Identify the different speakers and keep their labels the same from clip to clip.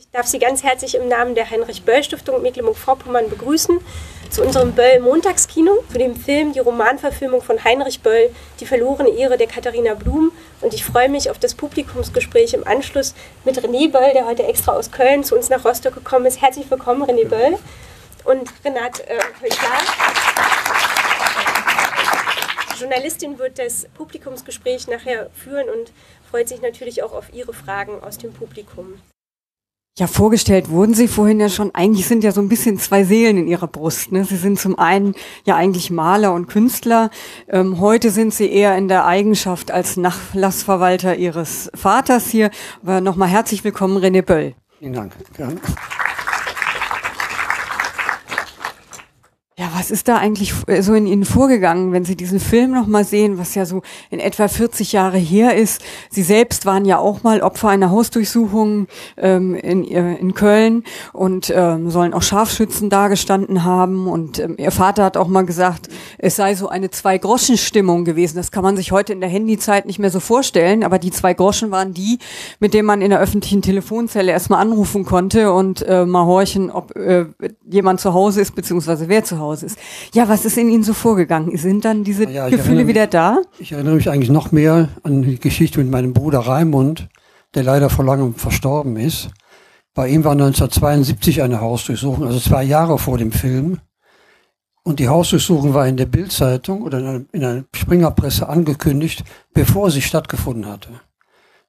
Speaker 1: Ich darf Sie ganz herzlich im Namen der Heinrich-Böll-Stiftung Mecklenburg-Vorpommern begrüßen zu unserem Böll-Montagskino, zu dem Film Die Romanverfilmung von Heinrich Böll, Die verlorene Ehre der Katharina Blum. Und ich freue mich auf das Publikumsgespräch im Anschluss mit René Böll, der heute extra aus Köln zu uns nach Rostock gekommen ist. Herzlich willkommen, René Böll und Renate äh, Heuchler. Die Journalistin wird das Publikumsgespräch nachher führen und freut sich natürlich auch auf Ihre Fragen aus dem Publikum.
Speaker 2: Ja, vorgestellt wurden Sie vorhin ja schon. Eigentlich sind ja so ein bisschen zwei Seelen in Ihrer Brust. Ne? Sie sind zum einen ja eigentlich Maler und Künstler. Ähm, heute sind Sie eher in der Eigenschaft als Nachlassverwalter Ihres Vaters hier. Aber nochmal herzlich willkommen, René Böll.
Speaker 3: Vielen Dank. Gerne.
Speaker 2: Ja, was ist da eigentlich so in Ihnen vorgegangen, wenn Sie diesen Film nochmal sehen, was ja so in etwa 40 Jahre her ist? Sie selbst waren ja auch mal Opfer einer Hausdurchsuchung ähm, in, äh, in Köln und ähm, sollen auch Scharfschützen dagestanden haben. Und ähm, Ihr Vater hat auch mal gesagt, es sei so eine Zwei-Groschen-Stimmung gewesen. Das kann man sich heute in der Handyzeit nicht mehr so vorstellen, aber die zwei Groschen waren die, mit denen man in der öffentlichen Telefonzelle erstmal anrufen konnte und äh, mal horchen, ob äh, jemand zu Hause ist, beziehungsweise wer zu Hause Hause ist. Ja, was ist in Ihnen so vorgegangen? Sind dann diese ja, Gefühle wieder da?
Speaker 3: Ich erinnere mich eigentlich noch mehr an die Geschichte mit meinem Bruder Raimund, der leider vor langem verstorben ist. Bei ihm war 1972 eine Hausdurchsuchung, also zwei Jahre vor dem Film. Und die Hausdurchsuchung war in der Bildzeitung oder in einer, in einer Springerpresse angekündigt, bevor sie stattgefunden hatte.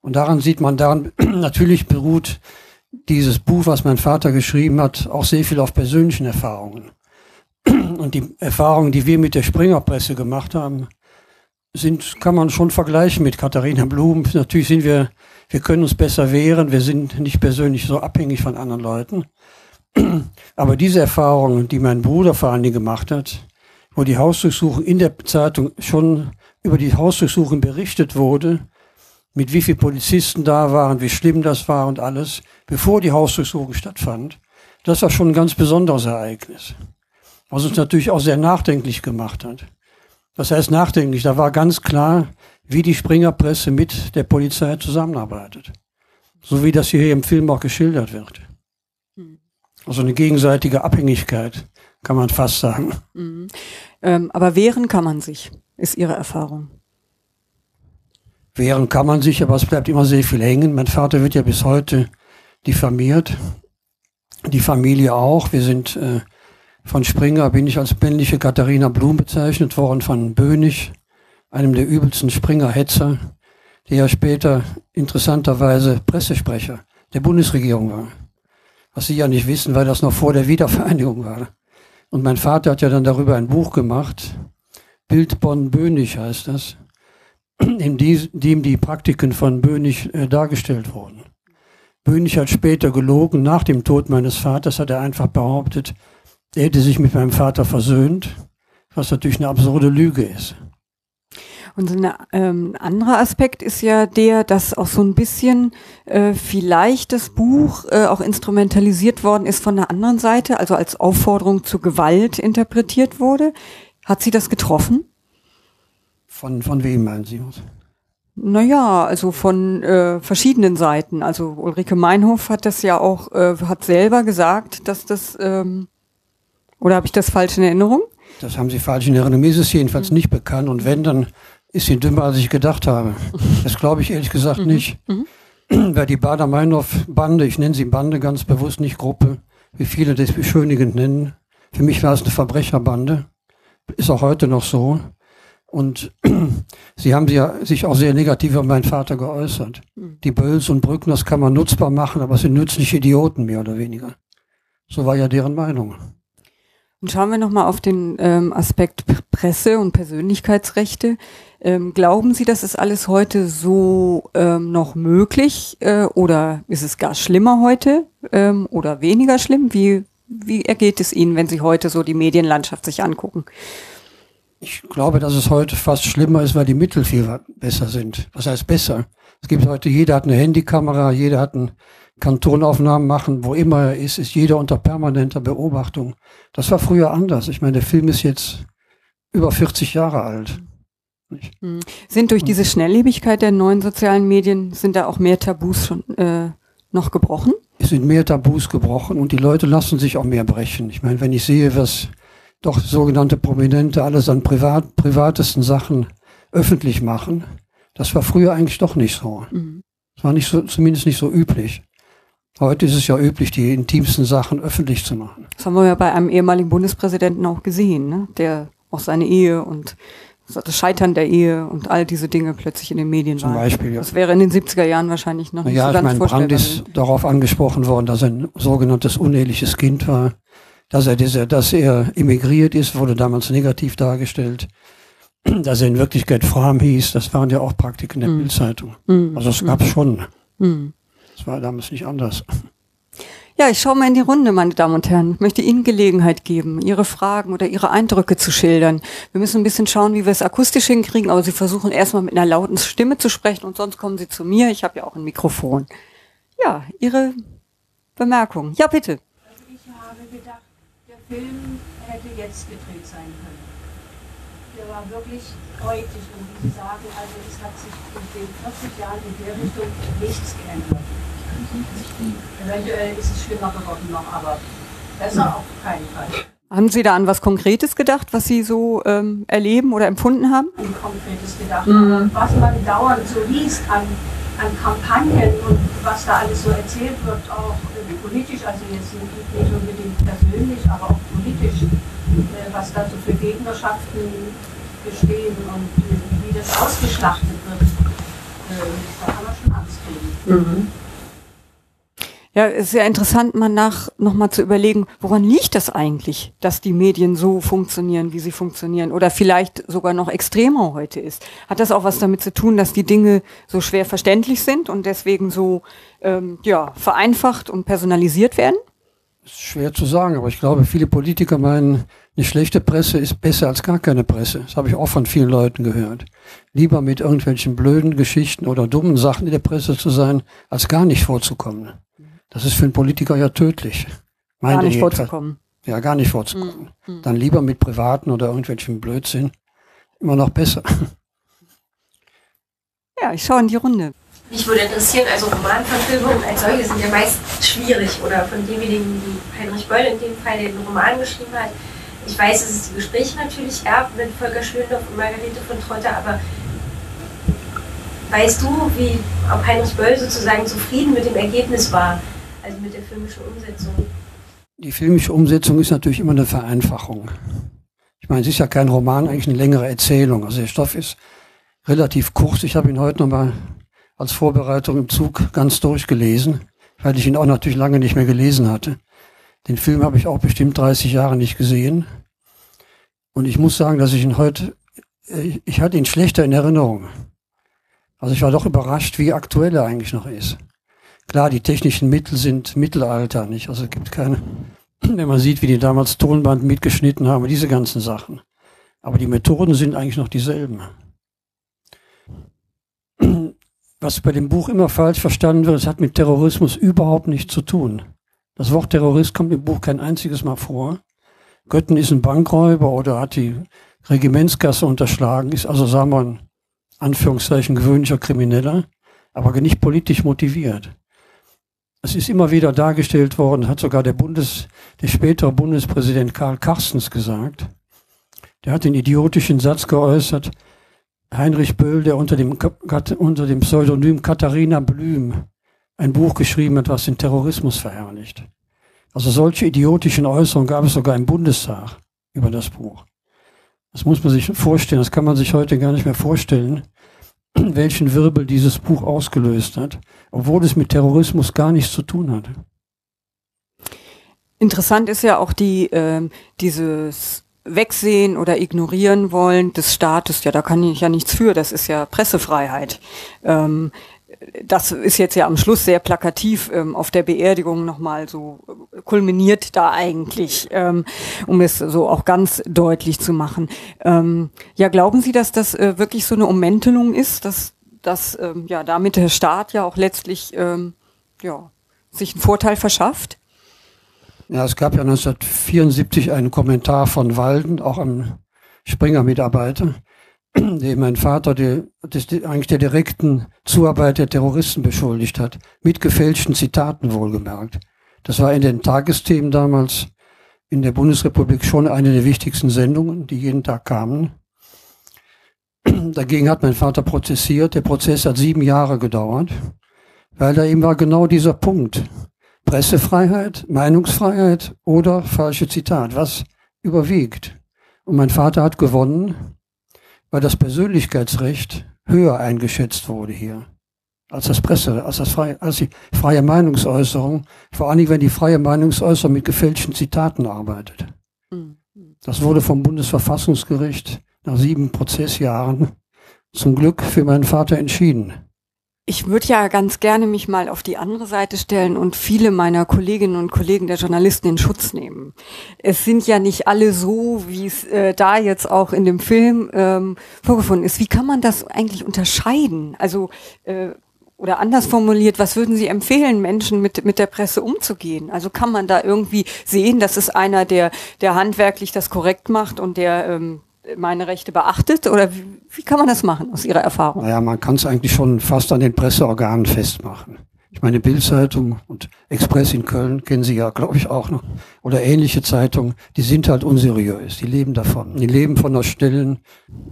Speaker 3: Und daran sieht man, daran natürlich beruht dieses Buch, was mein Vater geschrieben hat, auch sehr viel auf persönlichen Erfahrungen. Und die Erfahrungen, die wir mit der Springerpresse gemacht haben, sind, kann man schon vergleichen mit Katharina Blum. Natürlich sind wir, wir können uns besser wehren, wir sind nicht persönlich so abhängig von anderen Leuten. Aber diese Erfahrungen, die mein Bruder vor allen Dingen gemacht hat, wo die Hausdurchsuchung in der Zeitung schon über die Hausdurchsuchung berichtet wurde, mit wie viele Polizisten da waren, wie schlimm das war und alles, bevor die Hausdurchsuchung stattfand, das war schon ein ganz besonderes Ereignis was uns natürlich auch sehr nachdenklich gemacht hat. Was heißt nachdenklich? Da war ganz klar, wie die Springerpresse mit der Polizei zusammenarbeitet. So wie das hier im Film auch geschildert wird. Hm. Also eine gegenseitige Abhängigkeit, kann man fast sagen.
Speaker 2: Mhm. Ähm, aber wehren kann man sich, ist Ihre Erfahrung.
Speaker 3: Wehren kann man sich, aber es bleibt immer sehr viel hängen. Mein Vater wird ja bis heute diffamiert. Die Familie auch. Wir sind äh, von Springer bin ich als männliche Katharina Blum bezeichnet worden, von Bönig, einem der übelsten Springer-Hetzer, der ja später interessanterweise Pressesprecher der Bundesregierung war. Was Sie ja nicht wissen, weil das noch vor der Wiedervereinigung war. Und mein Vater hat ja dann darüber ein Buch gemacht, Bild Bonn-Bönig heißt das, in dem die Praktiken von Bönig äh, dargestellt wurden. Bönig hat später gelogen, nach dem Tod meines Vaters hat er einfach behauptet, er hätte sich mit meinem Vater versöhnt, was natürlich eine absurde Lüge ist.
Speaker 2: Und ein ähm, anderer Aspekt ist ja der, dass auch so ein bisschen äh, vielleicht das Buch äh, auch instrumentalisiert worden ist von der anderen Seite, also als Aufforderung zur Gewalt interpretiert wurde. Hat sie das getroffen?
Speaker 3: Von, von wem meinen Sie?
Speaker 2: Naja, also von äh, verschiedenen Seiten. Also Ulrike Meinhof hat das ja auch, äh, hat selber gesagt, dass das ähm, oder habe ich das falsch in Erinnerung?
Speaker 3: Das haben Sie falsch in Erinnerung. Mir ist es jedenfalls mhm. nicht bekannt. Und wenn, dann ist sie dümmer, als ich gedacht habe. Das glaube ich ehrlich gesagt mhm. nicht. Mhm. Weil die Bader-Meinhof-Bande, ich nenne sie Bande ganz bewusst, nicht Gruppe, wie viele das beschönigend nennen. Für mich war es eine Verbrecherbande. Ist auch heute noch so. Und sie haben ja sich auch sehr negativ über meinen Vater geäußert. Mhm. Die Bölls und Brücken, das kann man nutzbar machen, aber es sind nützliche Idioten, mehr oder weniger. So war ja deren Meinung.
Speaker 2: Und schauen wir nochmal auf den ähm, Aspekt Presse- und Persönlichkeitsrechte. Ähm, glauben Sie, das ist alles heute so ähm, noch möglich äh, oder ist es gar schlimmer heute ähm, oder weniger schlimm? Wie, wie ergeht es Ihnen, wenn Sie heute so die Medienlandschaft sich angucken?
Speaker 3: Ich glaube, dass es heute fast schlimmer ist, weil die Mittel viel besser sind. Was heißt besser? Es gibt heute, jeder hat eine Handykamera, jeder hat ein Kantonaufnahmen machen, wo immer er ist, ist jeder unter permanenter Beobachtung. Das war früher anders. Ich meine, der Film ist jetzt über 40 Jahre alt.
Speaker 2: Hm. Sind durch diese Schnelllebigkeit der neuen sozialen Medien, sind da auch mehr Tabus schon äh, noch gebrochen?
Speaker 3: es sind mehr Tabus gebrochen und die Leute lassen sich auch mehr brechen. Ich meine, wenn ich sehe, was doch sogenannte Prominente alles an privat, privatesten Sachen öffentlich machen, das war früher eigentlich doch nicht so. Mhm. Das war nicht so, zumindest nicht so üblich. Heute ist es ja üblich, die intimsten Sachen öffentlich zu machen.
Speaker 2: Das haben wir ja bei einem ehemaligen Bundespräsidenten auch gesehen, ne? der auch seine Ehe und das Scheitern der Ehe und all diese Dinge plötzlich in den Medien
Speaker 3: Zum war. Beispiel,
Speaker 2: ja. Das wäre in den 70er Jahren wahrscheinlich noch nicht
Speaker 3: ja,
Speaker 2: so ganz
Speaker 3: ich meine, Brandt ist darauf angesprochen worden, dass er ein sogenanntes uneheliches Kind war. Dass er, diese, dass er emigriert ist, wurde damals negativ dargestellt. Dass er in Wirklichkeit Fram hieß, das waren ja auch Praktiken der mm. Bildzeitung. Mm. Also es gab mm. schon. Das war damals nicht anders.
Speaker 2: Ja, ich schaue mal in die Runde, meine Damen und Herren. Ich möchte Ihnen Gelegenheit geben, Ihre Fragen oder Ihre Eindrücke zu schildern. Wir müssen ein bisschen schauen, wie wir es akustisch hinkriegen, aber Sie versuchen erstmal mit einer lauten Stimme zu sprechen und sonst kommen Sie zu mir. Ich habe ja auch ein Mikrofon. Ja, Ihre Bemerkung. Ja, bitte.
Speaker 4: Also ich habe gedacht, der Film hätte jetzt gedreht sein können. Der war wirklich deutlich und wie Sie sagen, also es hat sich in den 40 Jahren in der Richtung nichts geändert. Eventuell ist es schlimmer geworden noch, aber besser auf keinen Fall.
Speaker 2: Haben Sie da an was Konkretes gedacht, was Sie so ähm, erleben oder empfunden haben?
Speaker 4: An Konkretes gedacht. Mhm. Was man dauernd so liest an, an Kampagnen und was da alles so erzählt wird, auch äh, politisch, also jetzt nicht, nicht unbedingt persönlich, aber auch was da so für Gegnerschaften bestehen und äh, wie das ausgeschlachtet wird, äh, da kann man schon Angst kriegen. Mhm.
Speaker 2: Ja, es ist ja interessant, mal nach nochmal zu überlegen, woran liegt das eigentlich, dass die Medien so funktionieren, wie sie funktionieren, oder vielleicht sogar noch extremer heute ist. Hat das auch was damit zu tun, dass die Dinge so schwer verständlich sind und deswegen so ähm, ja vereinfacht und personalisiert werden?
Speaker 3: Das ist schwer zu sagen, aber ich glaube, viele Politiker meinen, eine schlechte Presse ist besser als gar keine Presse. Das habe ich auch von vielen Leuten gehört. Lieber mit irgendwelchen blöden Geschichten oder dummen Sachen in der Presse zu sein, als gar nicht vorzukommen. Das ist für einen Politiker ja tödlich.
Speaker 2: Meine gar nicht Jedenfalls. vorzukommen.
Speaker 3: Ja, gar nicht vorzukommen. Mhm. Dann lieber mit privaten oder irgendwelchen Blödsinn. Immer noch besser.
Speaker 2: Ja, ich schaue in die Runde.
Speaker 1: Mich würde interessieren, also Romanverfilmungen als solche sind ja meist schwierig oder von demjenigen, wie Heinrich Böll in dem Fall den Roman geschrieben hat. Ich weiß, dass es die Gespräche natürlich gab mit Volker Schlöndorff und Margarete von Trotter, aber weißt du, wie ob Heinrich Böll sozusagen zufrieden mit dem Ergebnis war? also mit der filmischen Umsetzung?
Speaker 3: Die filmische Umsetzung ist natürlich immer eine Vereinfachung. Ich meine, es ist ja kein Roman, eigentlich eine längere Erzählung. Also der Stoff ist relativ kurz. Ich habe ihn heute nochmal als Vorbereitung im Zug ganz durchgelesen, weil ich ihn auch natürlich lange nicht mehr gelesen hatte. Den Film habe ich auch bestimmt 30 Jahre nicht gesehen. Und ich muss sagen, dass ich ihn heute, ich hatte ihn schlechter in Erinnerung. Also ich war doch überrascht, wie aktuell er eigentlich noch ist. Klar, die technischen Mittel sind Mittelalter, nicht? Also es gibt keine, wenn man sieht, wie die damals Tonband mitgeschnitten haben, diese ganzen Sachen. Aber die Methoden sind eigentlich noch dieselben. Was bei dem Buch immer falsch verstanden wird, es hat mit Terrorismus überhaupt nichts zu tun. Das Wort Terrorist kommt im Buch kein einziges Mal vor. Götten ist ein Bankräuber oder hat die Regimentskasse unterschlagen, ist also, sagen wir, ein Anführungszeichen gewöhnlicher Krimineller, aber nicht politisch motiviert. Es ist immer wieder dargestellt worden, hat sogar der Bundes, der spätere Bundespräsident Karl Carstens gesagt. Der hat den idiotischen Satz geäußert, Heinrich Böll, der unter dem, unter dem Pseudonym Katharina Blüm ein Buch geschrieben hat, was den Terrorismus verherrlicht. Also solche idiotischen Äußerungen gab es sogar im Bundestag über das Buch. Das muss man sich vorstellen, das kann man sich heute gar nicht mehr vorstellen, welchen Wirbel dieses Buch ausgelöst hat, obwohl es mit Terrorismus gar nichts zu tun hatte.
Speaker 2: Interessant ist ja auch die äh, dieses Wegsehen oder ignorieren wollen des Staates. Ja, da kann ich ja nichts für. Das ist ja Pressefreiheit. Ähm, das ist jetzt ja am Schluss sehr plakativ ähm, auf der Beerdigung nochmal so äh, kulminiert da eigentlich, ähm, um es so auch ganz deutlich zu machen. Ähm, ja, glauben Sie, dass das äh, wirklich so eine Ummäntelung ist, dass, dass ähm, ja damit der Staat ja auch letztlich ähm, ja, sich einen Vorteil verschafft?
Speaker 3: Ja, es gab ja 1974 einen Kommentar von Walden, auch am Springer-Mitarbeiter, den mein Vater der, des, eigentlich der direkten Zuarbeit der Terroristen beschuldigt hat, mit gefälschten Zitaten wohlgemerkt. Das war in den Tagesthemen damals in der Bundesrepublik schon eine der wichtigsten Sendungen, die jeden Tag kamen. Dagegen hat mein Vater prozessiert. Der Prozess hat sieben Jahre gedauert, weil da eben war genau dieser Punkt. Pressefreiheit, Meinungsfreiheit oder falsche Zitat. Was überwiegt? Und mein Vater hat gewonnen, weil das Persönlichkeitsrecht höher eingeschätzt wurde hier als das Presse, als das freie, als die freie Meinungsäußerung, vor allen Dingen, wenn die freie Meinungsäußerung mit gefälschten Zitaten arbeitet. Mhm. Das wurde vom Bundesverfassungsgericht nach sieben Prozessjahren zum Glück für meinen Vater entschieden.
Speaker 2: Ich würde ja ganz gerne mich mal auf die andere Seite stellen und viele meiner Kolleginnen und Kollegen der Journalisten in Schutz nehmen. Es sind ja nicht alle so, wie es äh, da jetzt auch in dem Film ähm, vorgefunden ist. Wie kann man das eigentlich unterscheiden? Also äh, oder anders formuliert, was würden Sie empfehlen, Menschen mit, mit der Presse umzugehen? Also kann man da irgendwie sehen, dass es einer, der, der handwerklich das korrekt macht und der ähm, meine Rechte beachtet? Oder wie, wie kann man das machen aus Ihrer Erfahrung?
Speaker 3: Naja, man kann es eigentlich schon fast an den Presseorganen festmachen. Ich meine, Bildzeitung und Express in Köln kennen Sie ja, glaube ich, auch noch. Oder ähnliche Zeitungen, die sind halt unseriös. Die leben davon. Die leben von der stillen,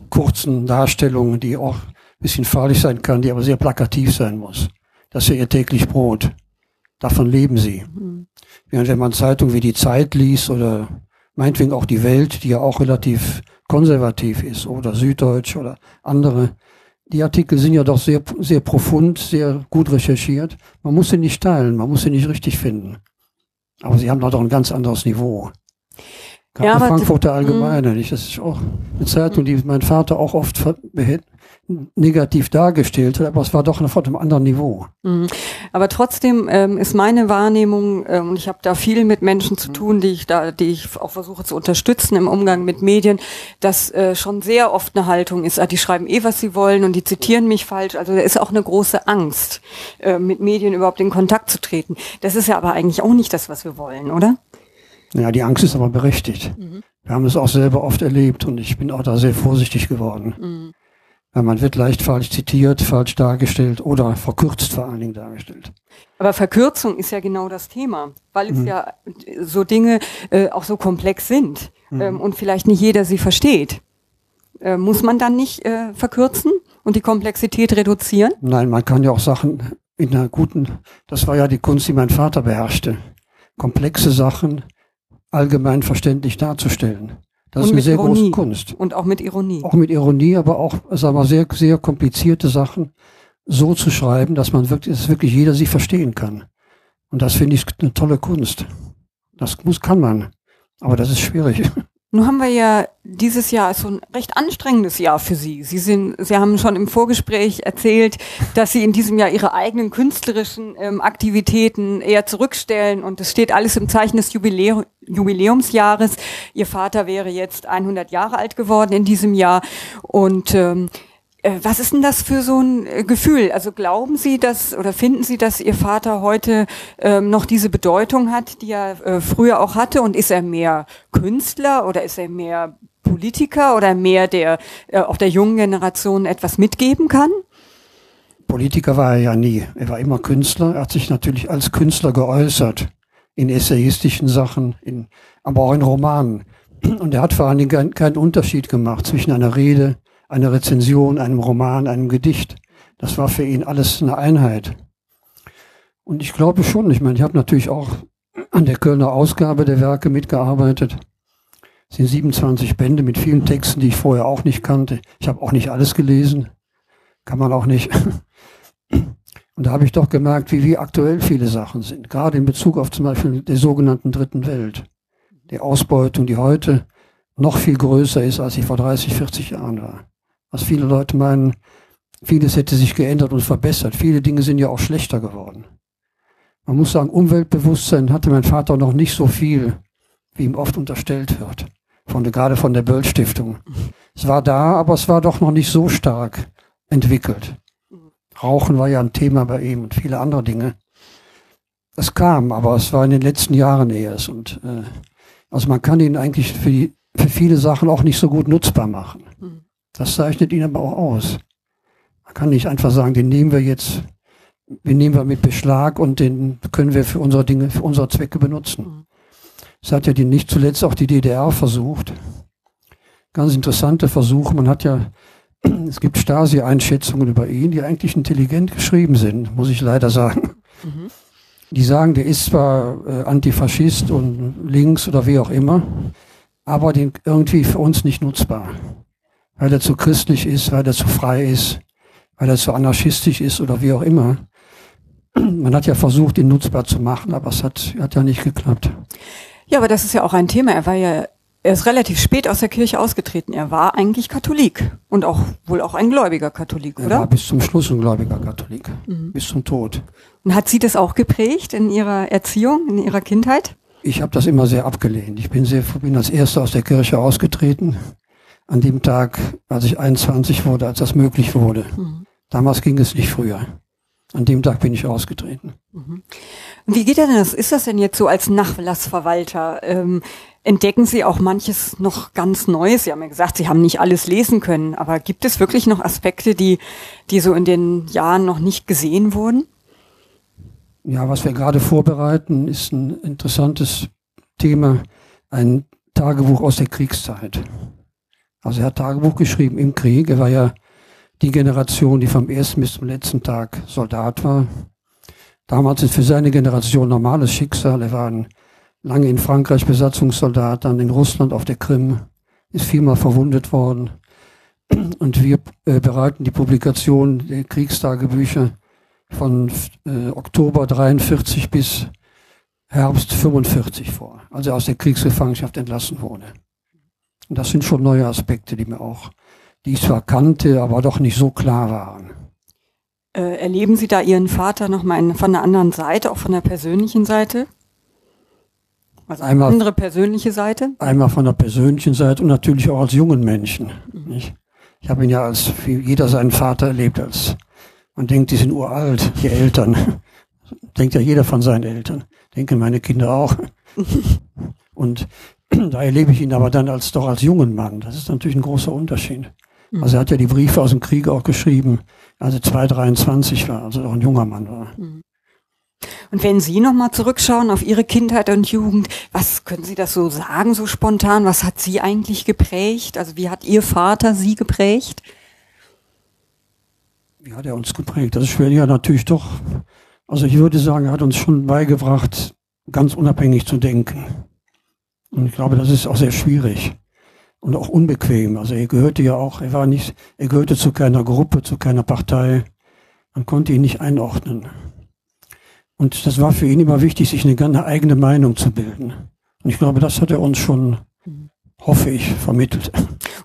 Speaker 3: kurzen Darstellung, die auch bisschen fahrlich sein kann, die aber sehr plakativ sein muss. Das ist ja ihr täglich Brot. Davon leben sie. Mhm. Während wenn man Zeitungen wie die Zeit liest oder meinetwegen auch die Welt, die ja auch relativ konservativ ist oder Süddeutsch oder andere. Die Artikel sind ja doch sehr, sehr profund, sehr gut recherchiert. Man muss sie nicht teilen, man muss sie nicht richtig finden. Aber sie haben doch ein ganz anderes Niveau. Ja, Frankfurter Allgemeine, nicht? Das ist auch eine Zeitung, die mein Vater auch oft negativ dargestellt hat, aber es war doch auf einem anderen Niveau.
Speaker 2: Mhm. Aber trotzdem ähm, ist meine Wahrnehmung, ähm, und ich habe da viel mit Menschen zu tun, die ich da, die ich auch versuche zu unterstützen im Umgang mit Medien, dass äh, schon sehr oft eine Haltung ist, ah, die schreiben eh, was sie wollen und die zitieren mich falsch. Also da ist auch eine große Angst, äh, mit Medien überhaupt in Kontakt zu treten. Das ist ja aber eigentlich auch nicht das, was wir wollen, oder?
Speaker 3: Ja, die Angst ist aber berechtigt. Mhm. Wir haben es auch selber oft erlebt und ich bin auch da sehr vorsichtig geworden. Mhm. Weil man wird leicht falsch zitiert, falsch dargestellt oder verkürzt vor allen Dingen dargestellt.
Speaker 2: Aber Verkürzung ist ja genau das Thema, weil es mhm. ja so Dinge äh, auch so komplex sind mhm. ähm, und vielleicht nicht jeder sie versteht. Äh, muss man dann nicht äh, verkürzen und die Komplexität reduzieren?
Speaker 3: Nein, man kann ja auch Sachen in einer guten, das war ja die Kunst, die mein Vater beherrschte. Komplexe Sachen allgemein verständlich darzustellen. Das und ist eine sehr Ironie. große Kunst.
Speaker 2: Und auch mit Ironie.
Speaker 3: Auch mit Ironie, aber auch, sagen wir, sehr, sehr komplizierte Sachen so zu schreiben, dass man wirklich, dass wirklich jeder sie verstehen kann. Und das finde ich eine tolle Kunst. Das muss, kann man. Aber das ist schwierig.
Speaker 2: Nun haben wir ja dieses Jahr so ein recht anstrengendes Jahr für Sie. Sie sind, Sie haben schon im Vorgespräch erzählt, dass Sie in diesem Jahr Ihre eigenen künstlerischen ähm, Aktivitäten eher zurückstellen und es steht alles im Zeichen des Jubiläums. Jubiläumsjahres. Ihr Vater wäre jetzt 100 Jahre alt geworden in diesem Jahr und ähm, äh, was ist denn das für so ein äh, Gefühl? Also glauben Sie, dass oder finden Sie, dass Ihr Vater heute ähm, noch diese Bedeutung hat, die er äh, früher auch hatte? Und ist er mehr Künstler oder ist er mehr Politiker oder mehr der äh, auch der jungen Generation etwas mitgeben kann?
Speaker 3: Politiker war er ja nie. Er war immer Künstler. Er hat sich natürlich als Künstler geäußert in essayistischen Sachen, in, aber auch in Romanen. Und er hat vor allen Dingen keinen Unterschied gemacht zwischen einer Rede einer Rezension, einem Roman, einem Gedicht. Das war für ihn alles eine Einheit. Und ich glaube schon, ich meine, ich habe natürlich auch an der Kölner Ausgabe der Werke mitgearbeitet. Es sind 27 Bände mit vielen Texten, die ich vorher auch nicht kannte. Ich habe auch nicht alles gelesen. Kann man auch nicht. Und da habe ich doch gemerkt, wie, wie aktuell viele Sachen sind. Gerade in Bezug auf zum Beispiel der sogenannten Dritten Welt. Die Ausbeutung, die heute noch viel größer ist, als sie vor 30, 40 Jahren war was viele Leute meinen, vieles hätte sich geändert und verbessert. Viele Dinge sind ja auch schlechter geworden. Man muss sagen, Umweltbewusstsein hatte mein Vater noch nicht so viel, wie ihm oft unterstellt wird. Von gerade von der Böll Stiftung. Es war da, aber es war doch noch nicht so stark entwickelt. Rauchen war ja ein Thema bei ihm und viele andere Dinge. Es kam, aber es war in den letzten Jahren erst. Und äh, also man kann ihn eigentlich für, die, für viele Sachen auch nicht so gut nutzbar machen. Das zeichnet ihn aber auch aus. Man kann nicht einfach sagen, den nehmen wir jetzt, den nehmen wir mit Beschlag und den können wir für unsere Dinge, für unsere Zwecke benutzen. Das hat ja die, nicht zuletzt auch die DDR versucht. Ganz interessante Versuche. Man hat ja, es gibt Stasi-Einschätzungen über ihn, die eigentlich intelligent geschrieben sind, muss ich leider sagen. Mhm. Die sagen, der ist zwar äh, Antifaschist und links oder wie auch immer, aber den irgendwie für uns nicht nutzbar. Weil er zu christlich ist, weil er zu frei ist, weil er zu anarchistisch ist oder wie auch immer. Man hat ja versucht, ihn nutzbar zu machen, aber es hat, hat ja nicht geklappt.
Speaker 2: Ja, aber das ist ja auch ein Thema. Er war ja, er ist relativ spät aus der Kirche ausgetreten. Er war eigentlich Katholik und auch wohl auch ein gläubiger Katholik, oder?
Speaker 3: Er war bis zum Schluss ein gläubiger Katholik, mhm. bis zum Tod.
Speaker 2: Und hat Sie das auch geprägt in Ihrer Erziehung, in Ihrer Kindheit?
Speaker 3: Ich habe das immer sehr abgelehnt. Ich bin sehr, bin als Erster aus der Kirche ausgetreten. An dem Tag, als ich 21 wurde, als das möglich wurde. Mhm. Damals ging es nicht früher. An dem Tag bin ich ausgetreten.
Speaker 2: Mhm. Wie geht denn das? Ist das denn jetzt so als Nachlassverwalter? Ähm, entdecken Sie auch manches noch ganz Neues? Sie haben ja gesagt, Sie haben nicht alles lesen können, aber gibt es wirklich noch Aspekte, die, die so in den Jahren noch nicht gesehen wurden?
Speaker 3: Ja, was wir gerade vorbereiten, ist ein interessantes Thema, ein Tagebuch aus der Kriegszeit. Also er hat Tagebuch geschrieben im Krieg. Er war ja die Generation, die vom ersten bis zum letzten Tag Soldat war. Damals ist für seine Generation normales Schicksal. Er war lange in Frankreich Besatzungssoldat, dann in Russland auf der Krim, ist viermal verwundet worden. Und wir äh, bereiten die Publikation der Kriegstagebücher von äh, Oktober 43 bis Herbst 45 vor, als er aus der Kriegsgefangenschaft entlassen wurde. Und das sind schon neue Aspekte, die mir auch die ich zwar kannte, aber doch nicht so klar waren.
Speaker 2: Äh, erleben Sie da Ihren Vater nochmal von der anderen Seite, auch von der persönlichen Seite? Also eine einmal, andere persönliche Seite?
Speaker 3: Einmal von der persönlichen Seite und natürlich auch als jungen Menschen. Mhm. Ich, ich habe ihn ja als wie jeder seinen Vater erlebt als man denkt, die sind uralt, die Eltern. Denkt ja jeder von seinen Eltern. Denken meine Kinder auch. Und da erlebe ich ihn aber dann als doch als jungen Mann. Das ist natürlich ein großer Unterschied. Mhm. Also er hat ja die Briefe aus dem Krieg auch geschrieben, als er 223 war, also auch ein junger Mann war. Mhm.
Speaker 2: Und wenn Sie nochmal zurückschauen auf Ihre Kindheit und Jugend, was können Sie das so sagen, so spontan? Was hat Sie eigentlich geprägt? Also wie hat Ihr Vater Sie geprägt?
Speaker 3: Wie hat er uns geprägt? Das ist schwer, ja natürlich doch. Also ich würde sagen, er hat uns schon beigebracht, ganz unabhängig zu denken. Und ich glaube, das ist auch sehr schwierig und auch unbequem. Also er gehörte ja auch, er war nicht, er gehörte zu keiner Gruppe, zu keiner Partei. Man konnte ihn nicht einordnen. Und das war für ihn immer wichtig, sich eine ganz eigene Meinung zu bilden. Und ich glaube, das hat er uns schon, hoffe ich, vermittelt.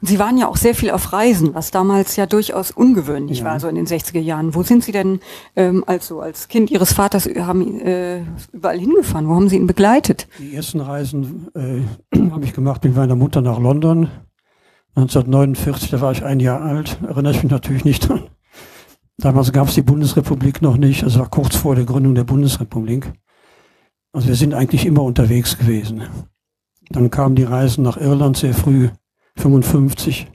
Speaker 2: Und Sie waren ja auch sehr viel auf Reisen, was damals ja durchaus ungewöhnlich ja. war, so in den 60er Jahren. Wo sind Sie denn ähm, also als Kind Ihres Vaters haben, äh, überall hingefahren? Wo haben Sie ihn begleitet?
Speaker 3: Die ersten Reisen äh, habe ich gemacht mit meiner Mutter nach London. 1949, da war ich ein Jahr alt, erinnere ich mich natürlich nicht dran. Damals gab es die Bundesrepublik noch nicht, also war kurz vor der Gründung der Bundesrepublik. Also wir sind eigentlich immer unterwegs gewesen. Dann kamen die Reisen nach Irland sehr früh. 55.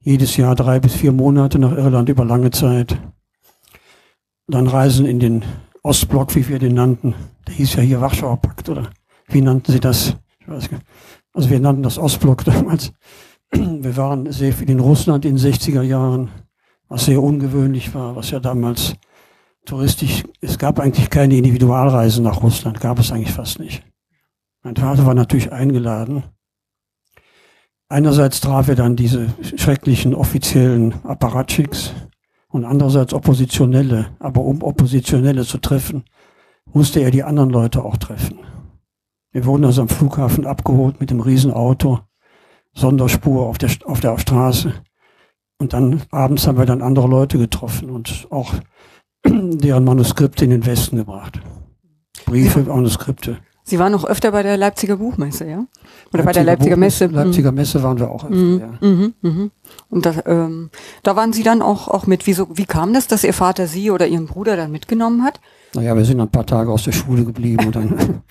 Speaker 3: Jedes Jahr drei bis vier Monate nach Irland über lange Zeit. Dann Reisen in den Ostblock, wie wir den nannten. Der hieß ja hier Warschauer Pakt, oder wie nannten sie das? Ich weiß nicht. Also wir nannten das Ostblock damals. Wir waren sehr viel in Russland in den 60er Jahren, was sehr ungewöhnlich war, was ja damals touristisch, es gab eigentlich keine Individualreisen nach Russland, gab es eigentlich fast nicht. Mein Vater war natürlich eingeladen Einerseits traf er dann diese schrecklichen offiziellen Apparatschicks und andererseits Oppositionelle. Aber um Oppositionelle zu treffen, musste er die anderen Leute auch treffen. Wir wurden also am Flughafen abgeholt mit dem Riesenauto, Sonderspur auf der, auf der Straße. Und dann abends haben wir dann andere Leute getroffen und auch deren Manuskripte in den Westen gebracht. Briefe, Manuskripte.
Speaker 2: Sie waren noch öfter bei der Leipziger Buchmesse, ja? Oder Leipziger bei der Leipziger Buchmesse.
Speaker 3: Messe. Leipziger Messe waren wir auch öfter, mhm. ja. Mhm,
Speaker 2: mhm. Und das, ähm, da waren Sie dann auch, auch mit. Wieso, wie kam das, dass Ihr Vater Sie oder Ihren Bruder dann mitgenommen hat?
Speaker 3: Naja, wir sind ein paar Tage aus der Schule geblieben und dann,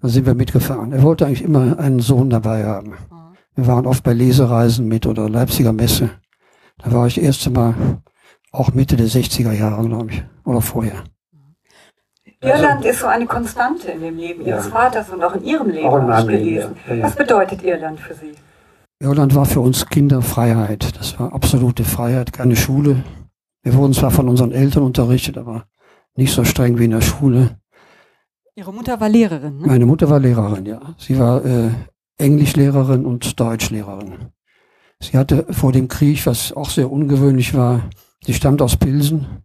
Speaker 3: dann sind wir mitgefahren. Er wollte eigentlich immer einen Sohn dabei haben. Wir waren oft bei Lesereisen mit oder Leipziger Messe. Da war ich erst einmal auch Mitte der 60er Jahre, glaube ich, oder vorher.
Speaker 2: Irland ist so eine Konstante in dem Leben Ihres ja. Vaters und auch in Ihrem Leben, auch in meinem Leben, ja. Ja, Was bedeutet Irland für Sie?
Speaker 3: Irland war für uns Kinderfreiheit. Das war absolute Freiheit, keine Schule. Wir wurden zwar von unseren Eltern unterrichtet, aber nicht so streng wie in der Schule.
Speaker 2: Ihre Mutter war Lehrerin,
Speaker 3: ne? Meine Mutter war Lehrerin, ja. Sie war äh, Englischlehrerin und Deutschlehrerin. Sie hatte vor dem Krieg, was auch sehr ungewöhnlich war, sie stammt aus Pilsen.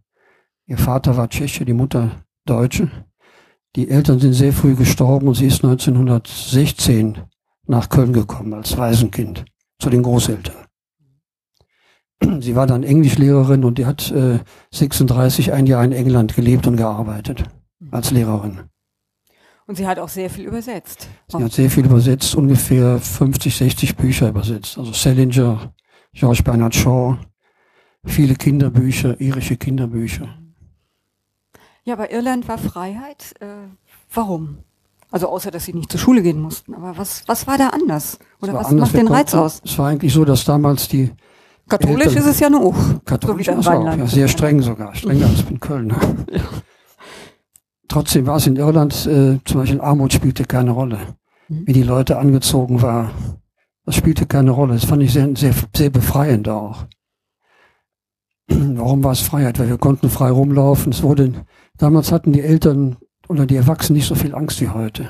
Speaker 3: Ihr Vater war Tscheche, die Mutter Deutsche. Die Eltern sind sehr früh gestorben und sie ist 1916 nach Köln gekommen als Waisenkind zu den Großeltern. Sie war dann Englischlehrerin und die hat äh, 36 ein Jahr in England gelebt und gearbeitet als Lehrerin.
Speaker 2: Und sie hat auch sehr viel übersetzt.
Speaker 3: Sie hat sehr viel übersetzt, ungefähr 50, 60 Bücher übersetzt. Also Salinger, George Bernard Shaw, viele Kinderbücher, irische Kinderbücher.
Speaker 2: Ja, aber Irland war Freiheit. Äh, warum? Also außer, dass sie nicht zur Schule gehen mussten. Aber was, was war da anders? Oder was anders. macht den Reiz aus?
Speaker 3: Es war eigentlich so, dass damals die
Speaker 2: Katholisch Eltern, ist es ja nur.
Speaker 3: Katholisch so ist auch, ja, sehr streng sogar, strenger als in Köln. Ja. Trotzdem war es in Irland, äh, zum Beispiel Armut spielte keine Rolle. Mhm. Wie die Leute angezogen war, das spielte keine Rolle. Das fand ich sehr, sehr, sehr befreiend auch. Warum war es Freiheit? Weil wir konnten frei rumlaufen. Es wurde, damals hatten die Eltern oder die Erwachsenen nicht so viel Angst wie heute.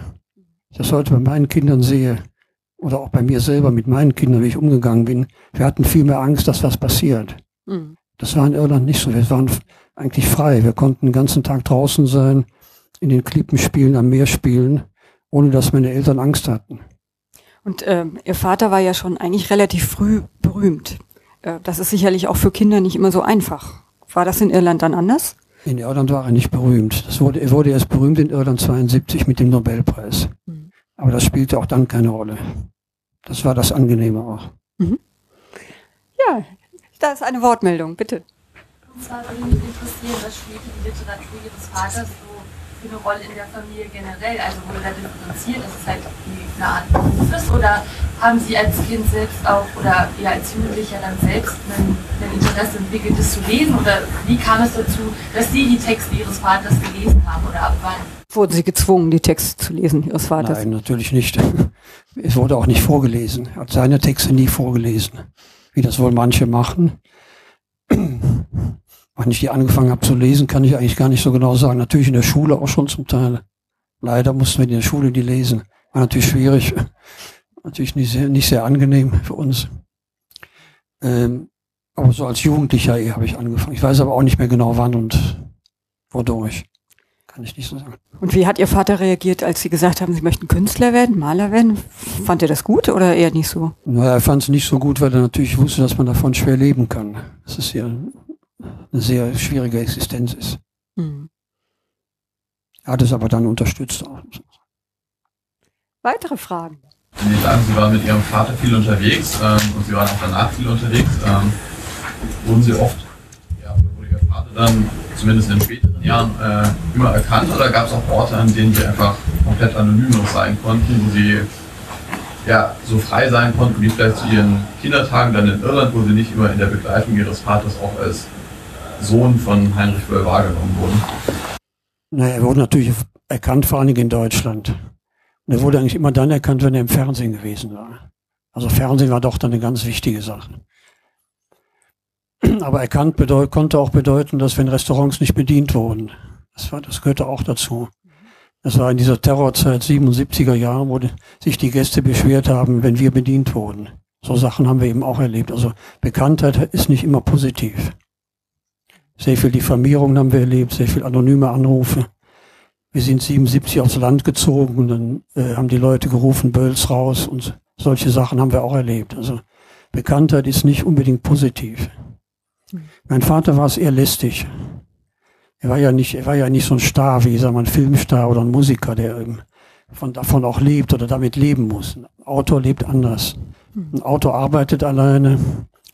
Speaker 3: Ich das heute bei meinen Kindern sehe, oder auch bei mir selber mit meinen Kindern, wie ich umgegangen bin, wir hatten viel mehr Angst, dass was passiert. Mhm. Das war in Irland nicht so. Wir waren eigentlich frei. Wir konnten den ganzen Tag draußen sein, in den Klippen spielen, am Meer spielen, ohne dass meine Eltern Angst hatten.
Speaker 2: Und ähm, Ihr Vater war ja schon eigentlich relativ früh berühmt. Äh, das ist sicherlich auch für Kinder nicht immer so einfach. War das in Irland dann anders?
Speaker 3: In Irland war er nicht berühmt. Das wurde, er wurde erst berühmt in Irland 72 mit dem Nobelpreis. Mhm. Aber das spielte auch dann keine Rolle. Das war das Angenehme auch. Mhm.
Speaker 2: Ja, da ist eine Wortmeldung, bitte.
Speaker 5: Und zwar würde mich interessieren, was spielt die Literatur Ihres Vaters so für eine Rolle in der Familie generell? Also wurde da differenziert, dass es halt eine Art Beruf ist? Oder haben Sie als Kind selbst auch oder ja als Jugendlicher dann selbst ein, ein Interesse entwickelt, das zu lesen? Oder wie kam es dazu, dass Sie die Texte Ihres Vaters gelesen haben oder ab wann?
Speaker 2: Wurden Sie gezwungen, die Texte zu lesen Ihres Vaters?
Speaker 3: Nein, natürlich nicht. Es wurde auch nicht vorgelesen. Er hat seine Texte nie vorgelesen. Wie das wohl manche machen. Wann ich die angefangen habe zu lesen, kann ich eigentlich gar nicht so genau sagen. Natürlich in der Schule auch schon zum Teil. Leider mussten wir in der Schule die lesen. War natürlich schwierig. Natürlich nicht sehr, nicht sehr angenehm für uns. Ähm, aber so als Jugendlicher eh habe ich angefangen. Ich weiß aber auch nicht mehr genau wann und wodurch. Kann ich nicht so sagen.
Speaker 2: Und wie hat Ihr Vater reagiert, als Sie gesagt haben, Sie möchten Künstler werden, Maler werden? Fand er das gut oder eher nicht so?
Speaker 3: Naja, er fand es nicht so gut, weil er natürlich wusste, dass man davon schwer leben kann. Das ist ja eine sehr schwierige Existenz ist. Mhm. Er hat es aber dann unterstützt auch.
Speaker 2: Weitere Fragen?
Speaker 6: Sie sagen, Sie waren mit Ihrem Vater viel unterwegs ähm, und Sie waren auch danach viel unterwegs. Ähm, wurden Sie oft, ja, wurde Ihr Vater dann zumindest in späteren Jahren äh, immer erkannt oder gab es auch Orte, an denen Sie einfach komplett anonym noch sein konnten, wo Sie ja, so frei sein konnten, wie vielleicht zu Ihren Kindertagen dann in Irland, wo Sie nicht immer in der Begleitung Ihres Vaters auch als Sohn von Heinrich Böll wahrgenommen wurden?
Speaker 3: Naja, er wurde natürlich erkannt, vor Dingen in Deutschland. Und er wurde eigentlich immer dann erkannt, wenn er im Fernsehen gewesen war. Also Fernsehen war doch dann eine ganz wichtige Sache. Aber erkannt bedeut, konnte auch bedeuten, dass wenn Restaurants nicht bedient wurden, das, war, das gehörte auch dazu. Das war in dieser Terrorzeit 77er Jahre, wo sich die Gäste beschwert haben, wenn wir bedient wurden. So Sachen haben wir eben auch erlebt. Also Bekanntheit ist nicht immer positiv. Sehr viel Diffamierung haben wir erlebt, sehr viel anonyme Anrufe. Wir sind 77 aufs Land gezogen und dann äh, haben die Leute gerufen, Bölls raus und solche Sachen haben wir auch erlebt. Also Bekanntheit ist nicht unbedingt positiv. Mein Vater war es eher lästig. Er war ja nicht, er war ja nicht so ein Star wie, sagen wir, ein Filmstar oder ein Musiker, der eben von, davon auch lebt oder damit leben muss. Ein Autor lebt anders. Ein Autor arbeitet alleine,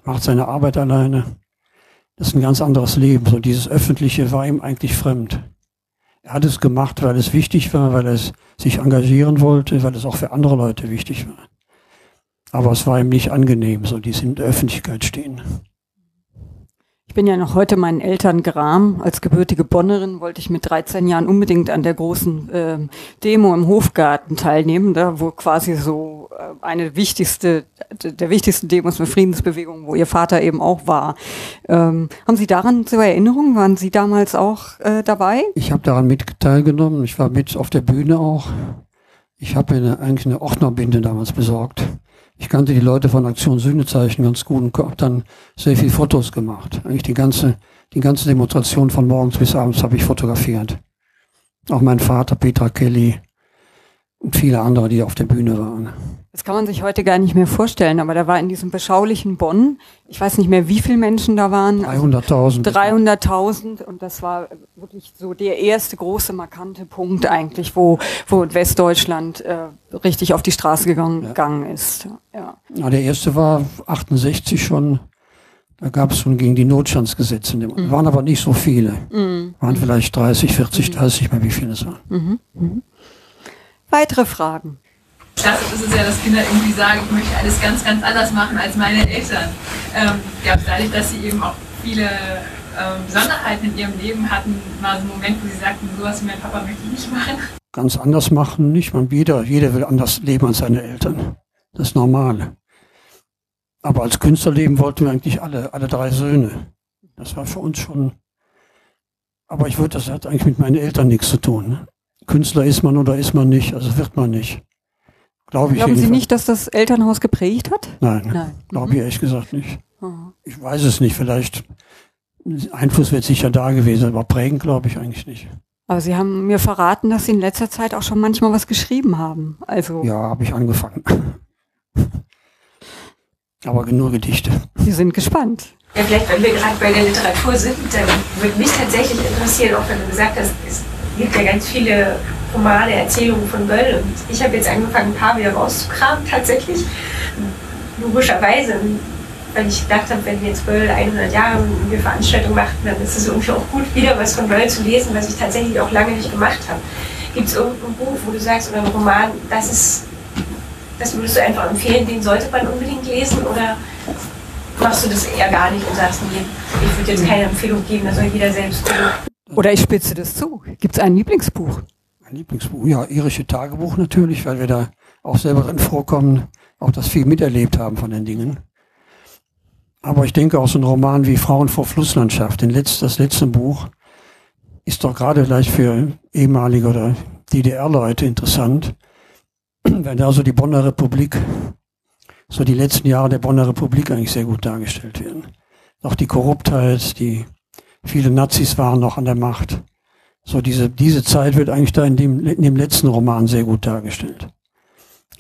Speaker 3: macht seine Arbeit alleine. Das ist ein ganz anderes Leben. So dieses Öffentliche war ihm eigentlich fremd. Er hat es gemacht, weil es wichtig war, weil er sich engagieren wollte, weil es auch für andere Leute wichtig war. Aber es war ihm nicht angenehm, so dieses in der Öffentlichkeit stehen.
Speaker 2: Ich bin ja noch heute meinen Eltern gram. Als gebürtige Bonnerin wollte ich mit 13 Jahren unbedingt an der großen äh, Demo im Hofgarten teilnehmen, da wo quasi so eine wichtigste, der wichtigsten Demos mit Friedensbewegung, wo ihr Vater eben auch war. Ähm, haben Sie daran so Erinnerungen? Waren Sie damals auch äh, dabei?
Speaker 3: Ich habe daran mit teilgenommen. Ich war mit auf der Bühne auch. Ich habe mir eigentlich eine Ordnerbinde damals besorgt ich kannte die Leute von Aktion Sühnezeichen ganz gut und habe dann sehr viele Fotos gemacht. Eigentlich die ganze, die ganze Demonstration von morgens bis abends habe ich fotografiert. Auch mein Vater, Petra Kelly und viele andere, die auf der Bühne waren.
Speaker 2: Das kann man sich heute gar nicht mehr vorstellen, aber da war in diesem beschaulichen Bonn, ich weiß nicht mehr, wie viele Menschen da waren.
Speaker 3: 300.000.
Speaker 2: 300.000 und das war wirklich so der erste große markante Punkt eigentlich, wo, wo Westdeutschland äh, richtig auf die Straße gegangen, ja. gegangen ist.
Speaker 3: Ja. ja, der erste war 68 schon, da gab es schon gegen die Notstandsgesetze. Mhm. Waren aber nicht so viele. Mhm. Waren vielleicht 30, 40, mhm. 30 mal wie viele es waren. Mhm.
Speaker 2: Weitere Fragen?
Speaker 5: klassisch ist es ja, dass Kinder irgendwie sagen, ich möchte alles ganz, ganz anders machen als meine Eltern. Ähm, Gab es dadurch, dass sie eben auch viele ähm, Besonderheiten in ihrem Leben hatten, mal so einen Moment, wo sie sagten, sowas wie mein Papa möchte ich nicht machen?
Speaker 3: Ganz anders machen nicht. Man, jeder, jeder will anders leben als seine Eltern. Das ist normal. Aber als Künstler leben wollten wir eigentlich alle, alle drei Söhne. Das war für uns schon. Aber ich würde, das hat eigentlich mit meinen Eltern nichts zu tun. Ne? Künstler ist man oder ist man nicht, also wird man nicht.
Speaker 2: Glaube ich Glauben Sie nicht, dass das Elternhaus geprägt hat?
Speaker 3: Nein, Nein. glaube mhm. ich ehrlich gesagt nicht. Mhm. Ich weiß es nicht, vielleicht Einfluss wird sicher da gewesen, aber prägen glaube ich eigentlich nicht.
Speaker 2: Aber Sie haben mir verraten, dass Sie in letzter Zeit auch schon manchmal was geschrieben haben. Also
Speaker 3: ja, habe ich angefangen. aber nur Gedichte.
Speaker 2: Wir sind gespannt.
Speaker 1: Ja, vielleicht, wenn wir gerade bei der Literatur sind, dann würde mich tatsächlich interessieren, auch wenn du gesagt hast, es gibt ja ganz viele Romane, Erzählungen von Böll. Und ich habe jetzt angefangen, ein paar wieder rauszukramen, tatsächlich. Logischerweise, weil ich gedacht habe, wenn jetzt Böll 100 Jahre eine Veranstaltung macht, dann ist es irgendwie auch gut, wieder was von Böll zu lesen, was ich tatsächlich auch lange nicht gemacht habe. Gibt es irgendein Buch, wo du sagst, oder ein Roman, das ist, das würdest du einfach empfehlen, den sollte man unbedingt lesen, oder machst du das eher gar nicht und sagst, nee, ich würde jetzt keine Empfehlung geben, da soll jeder selbst gucken.
Speaker 2: Oder ich spitze das zu. Gibt es ein Lieblingsbuch?
Speaker 3: Mein Lieblingsbuch, ja, irische Tagebuch natürlich, weil wir da auch selber drin vorkommen, auch das viel miterlebt haben von den Dingen. Aber ich denke auch so ein Roman wie Frauen vor Flusslandschaft, Letz-, das letzte Buch, ist doch gerade vielleicht für ehemalige oder DDR-Leute interessant, wenn da so die Bonner Republik, so die letzten Jahre der Bonner Republik eigentlich sehr gut dargestellt werden. Auch die Korruptheit, die viele Nazis waren noch an der Macht. So diese, diese Zeit wird eigentlich da in dem, in dem letzten Roman sehr gut dargestellt.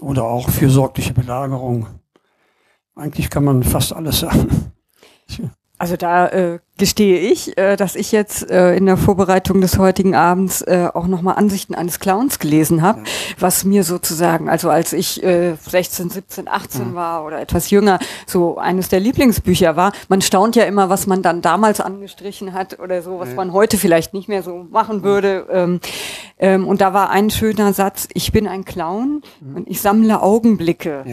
Speaker 3: Oder auch fürsorgliche Belagerung. Eigentlich kann man fast alles sagen.
Speaker 2: Also da äh, gestehe ich, äh, dass ich jetzt äh, in der Vorbereitung des heutigen Abends äh, auch nochmal Ansichten eines Clowns gelesen habe, ja. was mir sozusagen, also als ich äh, 16, 17, 18 ja. war oder etwas jünger, so eines der Lieblingsbücher war. Man staunt ja immer, was man dann damals angestrichen hat oder so, was ja. man heute vielleicht nicht mehr so machen würde. Ähm, ähm, und da war ein schöner Satz, ich bin ein Clown mhm. und ich sammle Augenblicke.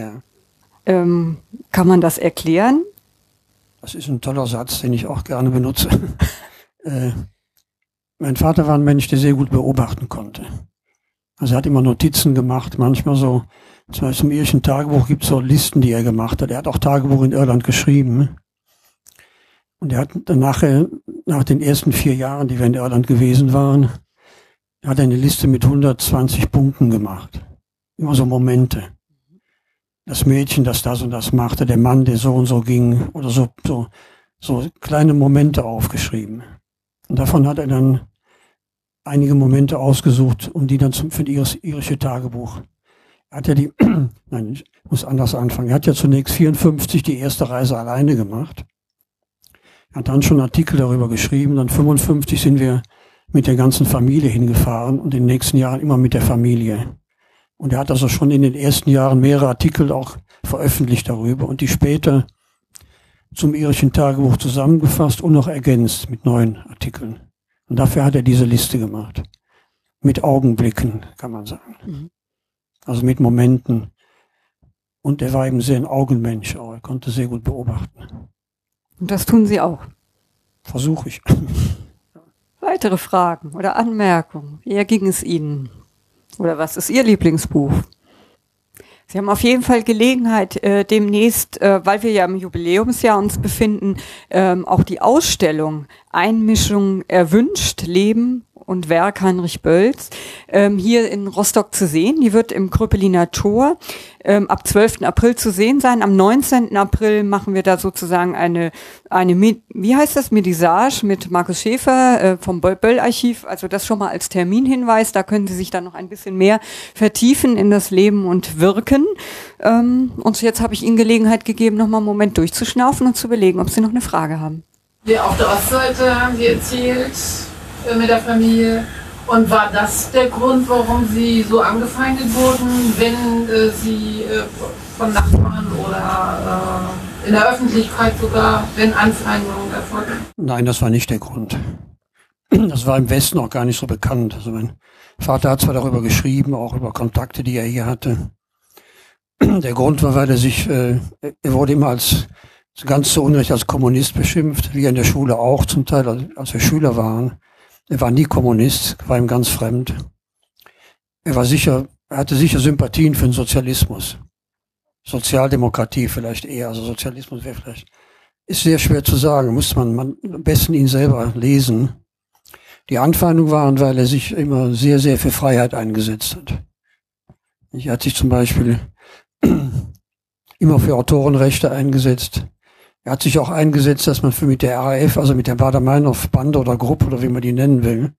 Speaker 2: Ähm, kann man das erklären?
Speaker 3: Das ist ein toller Satz, den ich auch gerne benutze. äh, mein Vater war ein Mensch, der sehr gut beobachten konnte. Also er hat immer Notizen gemacht, manchmal so, zum Beispiel im irischen Tagebuch gibt es so Listen, die er gemacht hat. Er hat auch Tagebuch in Irland geschrieben. Und er hat dann nachher, nach den ersten vier Jahren, die wir in Irland gewesen waren, hat er eine Liste mit 120 Punkten gemacht. Immer so Momente das Mädchen, das das und das machte, der Mann, der so und so ging, oder so, so, so kleine Momente aufgeschrieben. Und davon hat er dann einige Momente ausgesucht und die dann zum, für das irische Tagebuch. Er hat ja die, nein, ich muss anders anfangen. Er hat ja zunächst 54 die erste Reise alleine gemacht. Er hat dann schon Artikel darüber geschrieben. Dann 55 sind wir mit der ganzen Familie hingefahren und in den nächsten Jahren immer mit der Familie. Und er hat also schon in den ersten Jahren mehrere Artikel auch veröffentlicht darüber und die später zum irischen Tagebuch zusammengefasst und noch ergänzt mit neuen Artikeln. Und dafür hat er diese Liste gemacht. Mit Augenblicken, kann man sagen. Mhm. Also mit Momenten. Und er war eben sehr ein Augenmensch auch. Er konnte sehr gut beobachten.
Speaker 2: Und das tun Sie auch.
Speaker 3: Versuche ich.
Speaker 2: Weitere Fragen oder Anmerkungen? Wie ging es Ihnen? Oder was ist Ihr Lieblingsbuch? Sie haben auf jeden Fall Gelegenheit, äh, demnächst, äh, weil wir ja im Jubiläumsjahr uns befinden, ähm, auch die Ausstellung Einmischung erwünscht, Leben und Werk Heinrich Bölls ähm, hier in Rostock zu sehen. Die wird im Kröpeliner Tor ähm, ab 12. April zu sehen sein. Am 19. April machen wir da sozusagen eine, eine wie heißt das, Medisage mit Markus Schäfer äh, vom Böll-Archiv. Also das schon mal als Terminhinweis. Da können Sie sich dann noch ein bisschen mehr vertiefen in das Leben und Wirken. Ähm, und jetzt habe ich Ihnen Gelegenheit gegeben, noch mal einen Moment durchzuschnaufen und zu überlegen, ob Sie noch eine Frage haben.
Speaker 7: Ja, auf der Ostseite haben Sie erzählt, äh, mit der Familie. Und war das der Grund, warum Sie so angefeindet wurden, wenn äh, Sie äh, von Nachbarn oder äh, in der Öffentlichkeit sogar, wenn Anfeindungen erfolgen?
Speaker 3: Nein, das war nicht der Grund. Das war im Westen auch gar nicht so bekannt. Also mein Vater hat zwar darüber geschrieben, auch über Kontakte, die er hier hatte. Der Grund war, weil er sich, äh, er wurde immer als ganz zu Unrecht als Kommunist beschimpft, wie in der Schule auch zum Teil, als wir Schüler waren. Er war nie Kommunist, war ihm ganz fremd. Er war sicher, er hatte sicher Sympathien für den Sozialismus. Sozialdemokratie vielleicht eher, also Sozialismus wäre vielleicht, ist sehr schwer zu sagen, muss man, man am besten ihn selber lesen. Die Anfeindungen waren, weil er sich immer sehr, sehr für Freiheit eingesetzt hat. Er hat sich zum Beispiel immer für Autorenrechte eingesetzt. Er hat sich auch eingesetzt, dass man für mit der RAF, also mit der Bader-Meinhof-Bande oder Gruppe oder wie man die nennen will,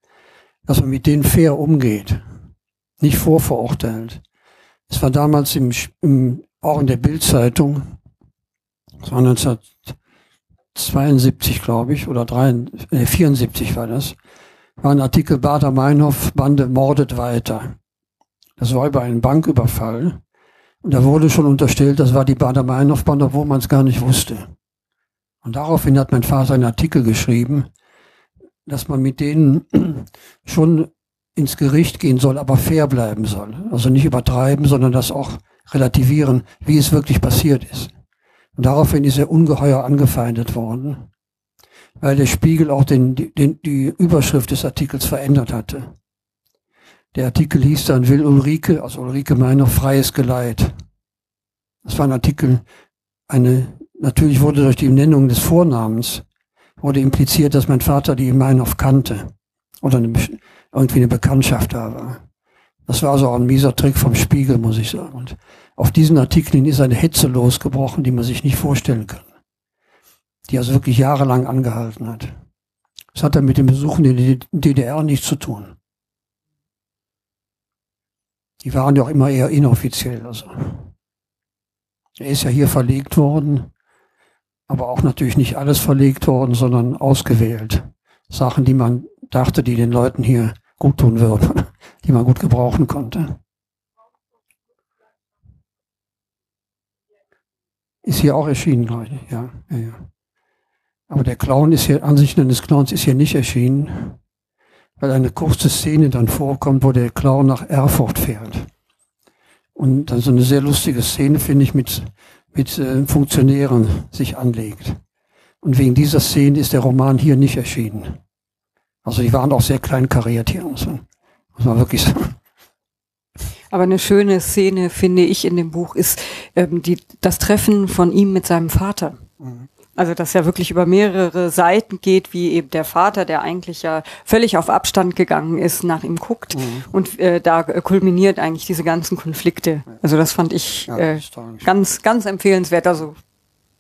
Speaker 3: dass man mit denen fair umgeht, nicht vorverurteilt. Es war damals im, im auch in der Bildzeitung, das war 1972, glaube ich, oder 73, äh, 74 war das, war ein Artikel Bader-Meinhof-Bande mordet weiter. Das war über einen Banküberfall. Und da wurde schon unterstellt, das war die Bader-Meinhof-Bande, obwohl man es gar nicht wusste. Und daraufhin hat mein Vater einen Artikel geschrieben, dass man mit denen schon ins Gericht gehen soll, aber fair bleiben soll. Also nicht übertreiben, sondern das auch relativieren, wie es wirklich passiert ist. Und daraufhin ist er ungeheuer angefeindet worden, weil der Spiegel auch den, den, die Überschrift des Artikels verändert hatte. Der Artikel hieß dann Will Ulrike, also Ulrike Meiner, freies Geleit. Das war ein Artikel, eine Natürlich wurde durch die Nennung des Vornamens wurde impliziert, dass mein Vater die Meinhof kannte oder eine, irgendwie eine Bekanntschaft da war. Das war auch ein mieser Trick vom Spiegel, muss ich sagen. Und auf diesen Artikeln ist eine Hetze losgebrochen, die man sich nicht vorstellen kann. Die also wirklich jahrelang angehalten hat. Das hat dann mit den Besuchen in der DDR nichts zu tun. Die waren ja auch immer eher inoffiziell. Also. Er ist ja hier verlegt worden aber auch natürlich nicht alles verlegt worden, sondern ausgewählt. Sachen, die man dachte, die den Leuten hier gut tun würden, die man gut gebrauchen konnte. Ist hier auch erschienen, glaube ich. Ja, ja, ja. Aber der Clown ist hier, Ansichten des Clowns ist hier nicht erschienen, weil eine kurze Szene dann vorkommt, wo der Clown nach Erfurt fährt. Und dann so eine sehr lustige Szene, finde ich, mit mit äh, Funktionären sich anlegt. Und wegen dieser Szene ist der Roman hier nicht erschienen. Also die waren auch sehr klein kariert hier, muss man, muss man wirklich sagen.
Speaker 2: Aber eine schöne Szene, finde ich, in dem Buch ist ähm, die, das Treffen von ihm mit seinem Vater. Mhm. Also dass ja wirklich über mehrere Seiten geht, wie eben der Vater, der eigentlich ja völlig auf Abstand gegangen ist, nach ihm guckt. Mhm. Und äh, da kulminiert eigentlich diese ganzen Konflikte. Also das fand ich ja, äh, ganz, ganz empfehlenswert. Also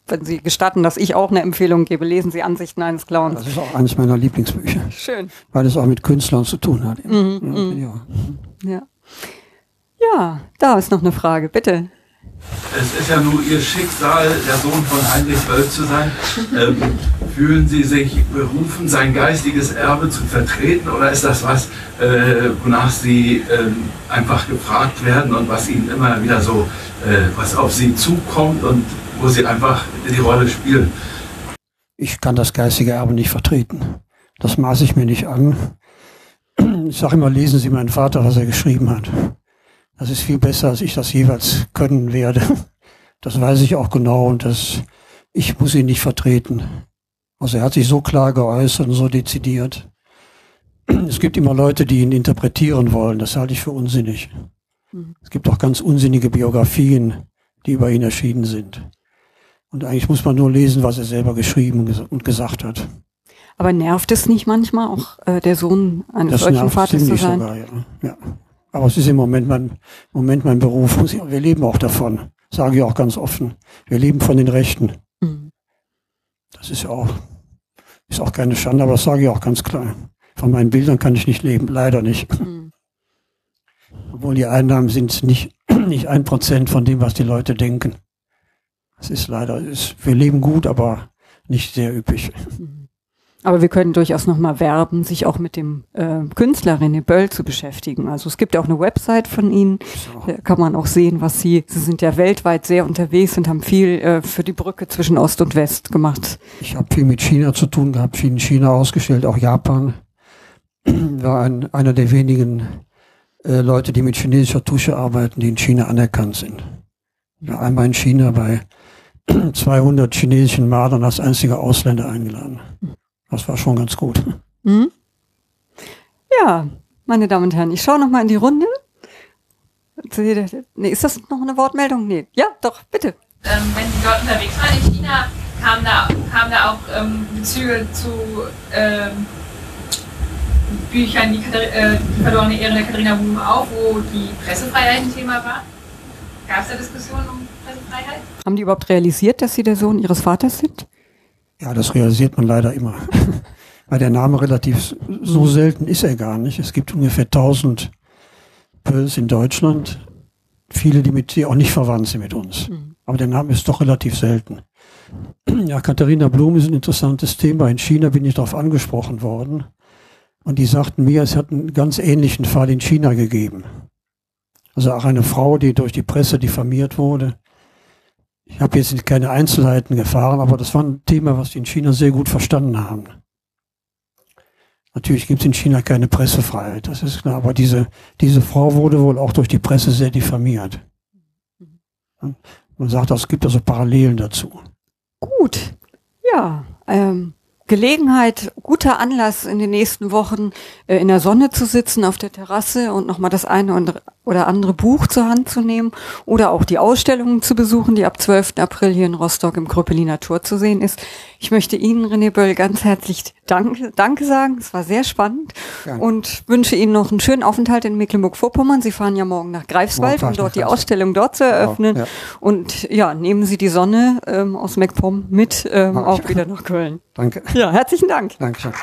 Speaker 2: wenn Sie gestatten, dass ich auch eine Empfehlung gebe, lesen Sie Ansichten eines Clowns.
Speaker 3: Das ist auch eines meiner Lieblingsbücher.
Speaker 2: Schön.
Speaker 3: Weil es auch mit Künstlern zu tun hat.
Speaker 2: Mhm, mhm. ja. ja. Ja, da ist noch eine Frage, bitte.
Speaker 8: Es ist ja nur Ihr Schicksal, der Sohn von Heinrich Böll zu sein. Ähm, fühlen Sie sich berufen, sein geistiges Erbe zu vertreten oder ist das was, äh, wonach Sie äh, einfach gefragt werden und was Ihnen immer wieder so, äh, was auf Sie zukommt und wo Sie einfach die Rolle spielen?
Speaker 3: Ich kann das geistige Erbe nicht vertreten. Das maße ich mir nicht an. Ich sage immer, lesen Sie meinen Vater, was er geschrieben hat. Das ist viel besser, als ich das jeweils können werde. Das weiß ich auch genau und das, ich muss ihn nicht vertreten. Also er hat sich so klar geäußert und so dezidiert. Es gibt immer Leute, die ihn interpretieren wollen. Das halte ich für unsinnig.
Speaker 2: Mhm.
Speaker 3: Es gibt auch ganz unsinnige Biografien, die über ihn erschienen sind. Und eigentlich muss man nur lesen, was er selber geschrieben ges- und gesagt hat.
Speaker 2: Aber nervt es nicht manchmal auch, äh, der Sohn eines
Speaker 3: Das
Speaker 2: solchen Vaters zu sein?
Speaker 3: sogar, ja. ja. Aber es ist im Moment mein, Moment mein Beruf. Wir leben auch davon. Sage ich auch ganz offen. Wir leben von den Rechten.
Speaker 2: Mhm.
Speaker 3: Das ist ja auch, ist auch keine Schande, aber das sage ich auch ganz klar. Von meinen Bildern kann ich nicht leben, leider nicht.
Speaker 2: Mhm.
Speaker 3: Obwohl die Einnahmen sind nicht, nicht ein Prozent von dem, was die Leute denken. Es ist leider, ist, wir leben gut, aber nicht sehr üppig.
Speaker 2: Aber wir können durchaus nochmal werben, sich auch mit dem äh, Künstler René Böll zu beschäftigen. Also es gibt auch eine Website von Ihnen,
Speaker 3: So.
Speaker 2: da kann man auch sehen, was Sie, Sie sind ja weltweit sehr unterwegs und haben viel äh, für die Brücke zwischen Ost und West gemacht.
Speaker 3: Ich habe viel mit China zu tun gehabt, viel in China ausgestellt, auch Japan. War ein, einer der wenigen äh, Leute, die mit chinesischer Tusche arbeiten, die in China anerkannt sind. Ja, einmal in China bei 200 chinesischen Malern als einziger Ausländer eingeladen. Das war schon ganz gut.
Speaker 2: Hm? Ja, meine Damen und Herren, ich schaue nochmal in die Runde. Nee, ist das noch eine Wortmeldung? Nee. Ja, doch, bitte.
Speaker 5: ähm, wenn Sie dort unterwegs waren in China, kamen da, kamen da auch ähm, Bezüge zu ähm, Büchern, die, äh, die verlorene Ehre der Katharina Blum auf, wo die Pressefreiheit ein Thema war? Gab es da Diskussionen um Pressefreiheit?
Speaker 2: Haben die überhaupt realisiert, dass Sie der Sohn Ihres Vaters sind?
Speaker 3: Ja, das realisiert man leider immer. Weil der Name relativ so selten ist er gar nicht. Es gibt ungefähr 1000 Pöls in Deutschland. Viele, die mit die auch nicht verwandt sind mit uns. Aber der Name ist doch relativ selten. Ja, Katharina Blum ist ein interessantes Thema. In China bin ich darauf angesprochen worden. Und die sagten mir, es hat einen ganz ähnlichen Fall in China gegeben. Also auch eine Frau, die durch die Presse diffamiert wurde. Ich habe jetzt keine Einzelheiten gefahren, aber das war ein Thema, was die in China sehr gut verstanden haben. Natürlich gibt es in China keine Pressefreiheit, das ist klar, aber diese, diese Frau wurde wohl auch durch die Presse sehr diffamiert. Man sagt, es gibt also Parallelen dazu.
Speaker 2: Gut. Ja, ähm, Gelegenheit, guter Anlass in den nächsten Wochen äh, in der Sonne zu sitzen auf der Terrasse und nochmal das eine und- oder andere Buch zur Hand zu nehmen oder auch die Ausstellungen zu besuchen, die ab 12. April hier in Rostock im Kröpeliner Tor zu sehen ist. Ich möchte Ihnen, René Böll, ganz herzlich Danke, Danke sagen. Es war sehr spannend
Speaker 3: Gerne.
Speaker 2: und wünsche Ihnen noch einen schönen Aufenthalt in Mecklenburg-Vorpommern. Sie fahren ja morgen nach Greifswald,
Speaker 3: Morgen
Speaker 2: um dort die
Speaker 3: Greifswald.
Speaker 2: Ausstellung dort zu eröffnen.
Speaker 3: ja.
Speaker 2: Und ja, nehmen Sie die Sonne ähm, aus MacPom mit ähm, auch wieder nach Köln.
Speaker 3: Danke.
Speaker 2: Ja, herzlichen Dank.
Speaker 3: Dankeschön.